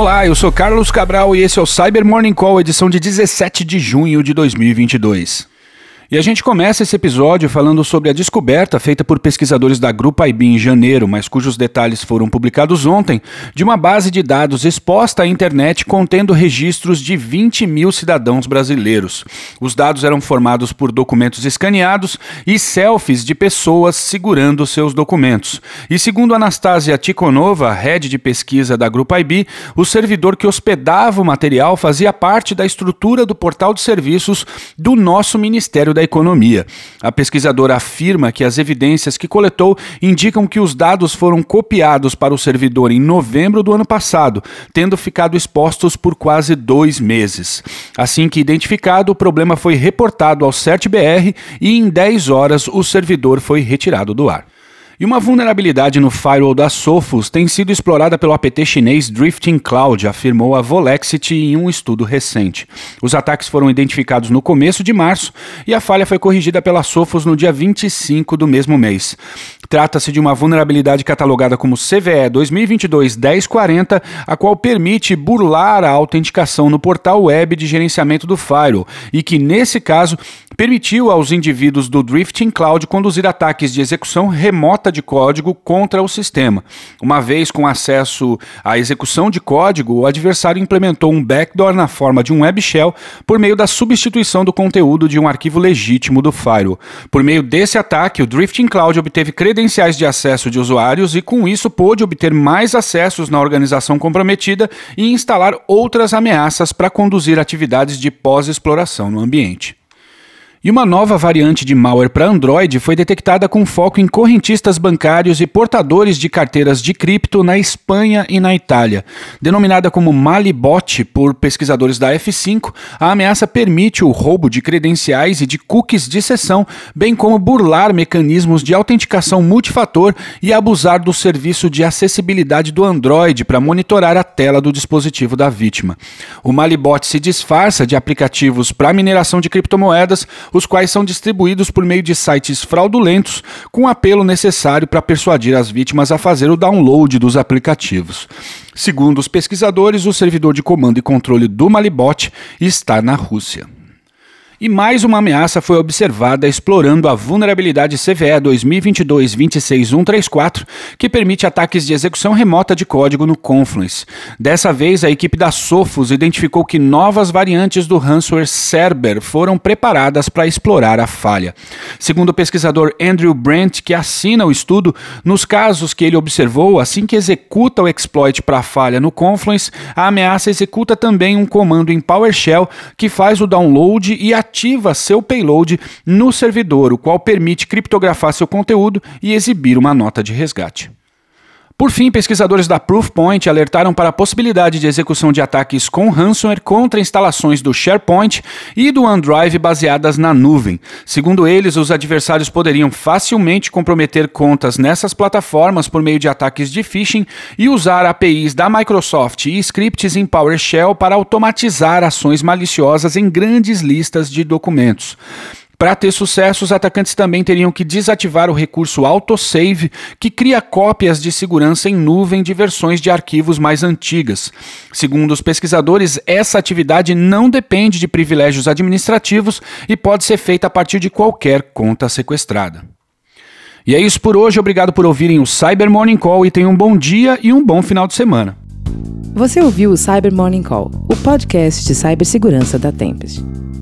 Olá, eu sou Carlos Cabral e esse é o Cyber Morning Call, edição de 17 de junho de 2022. E a gente começa esse episódio falando sobre a descoberta feita por pesquisadores da Grupo IB em janeiro, mas cujos detalhes foram publicados ontem, de uma base de dados exposta à internet contendo registros de 20 mil cidadãos brasileiros. Os dados eram formados por documentos escaneados e selfies de pessoas segurando seus documentos. E segundo Anastasia Tikhonova, head de pesquisa da Grupo IB, o servidor que hospedava o material fazia parte da estrutura do portal de serviços do nosso Ministério da da economia. A pesquisadora afirma que as evidências que coletou indicam que os dados foram copiados para o servidor em novembro do ano passado, tendo ficado expostos por quase dois meses. Assim que identificado, o problema foi reportado ao CertBR e em 10 horas o servidor foi retirado do ar. E uma vulnerabilidade no firewall da Sophos tem sido explorada pelo APT chinês Drifting Cloud, afirmou a Volexity em um estudo recente. Os ataques foram identificados no começo de março e a falha foi corrigida pela Sophos no dia 25 do mesmo mês. Trata-se de uma vulnerabilidade catalogada como CVE 2022-1040, a qual permite burlar a autenticação no portal web de gerenciamento do firewall e que, nesse caso, permitiu aos indivíduos do Drifting Cloud conduzir ataques de execução remota de código contra o sistema. Uma vez com acesso à execução de código, o adversário implementou um backdoor na forma de um web shell por meio da substituição do conteúdo de um arquivo legítimo do firewall. Por meio desse ataque, o Drifting Cloud obteve credenciais de acesso de usuários e, com isso, pôde obter mais acessos na organização comprometida e instalar outras ameaças para conduzir atividades de pós-exploração no ambiente. E uma nova variante de malware para Android foi detectada com foco em correntistas bancários e portadores de carteiras de cripto na Espanha e na Itália. Denominada como Malibot por pesquisadores da F5, a ameaça permite o roubo de credenciais e de cookies de sessão, bem como burlar mecanismos de autenticação multifator e abusar do serviço de acessibilidade do Android para monitorar a tela do dispositivo da vítima. O Malibot se disfarça de aplicativos para mineração de criptomoedas os quais são distribuídos por meio de sites fraudulentos, com apelo necessário para persuadir as vítimas a fazer o download dos aplicativos. Segundo os pesquisadores, o servidor de comando e controle do Malibot está na Rússia. E mais uma ameaça foi observada explorando a vulnerabilidade CVE 2022-26134, que permite ataques de execução remota de código no Confluence. Dessa vez, a equipe da Sophos identificou que novas variantes do ransomware Cerber foram preparadas para explorar a falha. Segundo o pesquisador Andrew Brent, que assina o estudo, nos casos que ele observou, assim que executa o exploit para a falha no Confluence, a ameaça executa também um comando em PowerShell que faz o download e a ativa seu payload no servidor, o qual permite criptografar seu conteúdo e exibir uma nota de resgate. Por fim, pesquisadores da Proofpoint alertaram para a possibilidade de execução de ataques com ransomware contra instalações do SharePoint e do OneDrive baseadas na nuvem. Segundo eles, os adversários poderiam facilmente comprometer contas nessas plataformas por meio de ataques de phishing e usar APIs da Microsoft e scripts em PowerShell para automatizar ações maliciosas em grandes listas de documentos. Para ter sucesso, os atacantes também teriam que desativar o recurso autosave, que cria cópias de segurança em nuvem de versões de arquivos mais antigas. Segundo os pesquisadores, essa atividade não depende de privilégios administrativos e pode ser feita a partir de qualquer conta sequestrada. E é isso por hoje, obrigado por ouvirem o Cyber Morning Call e tenham um bom dia e um bom final de semana. Você ouviu o Cyber Morning Call, o podcast de cibersegurança da Tempest.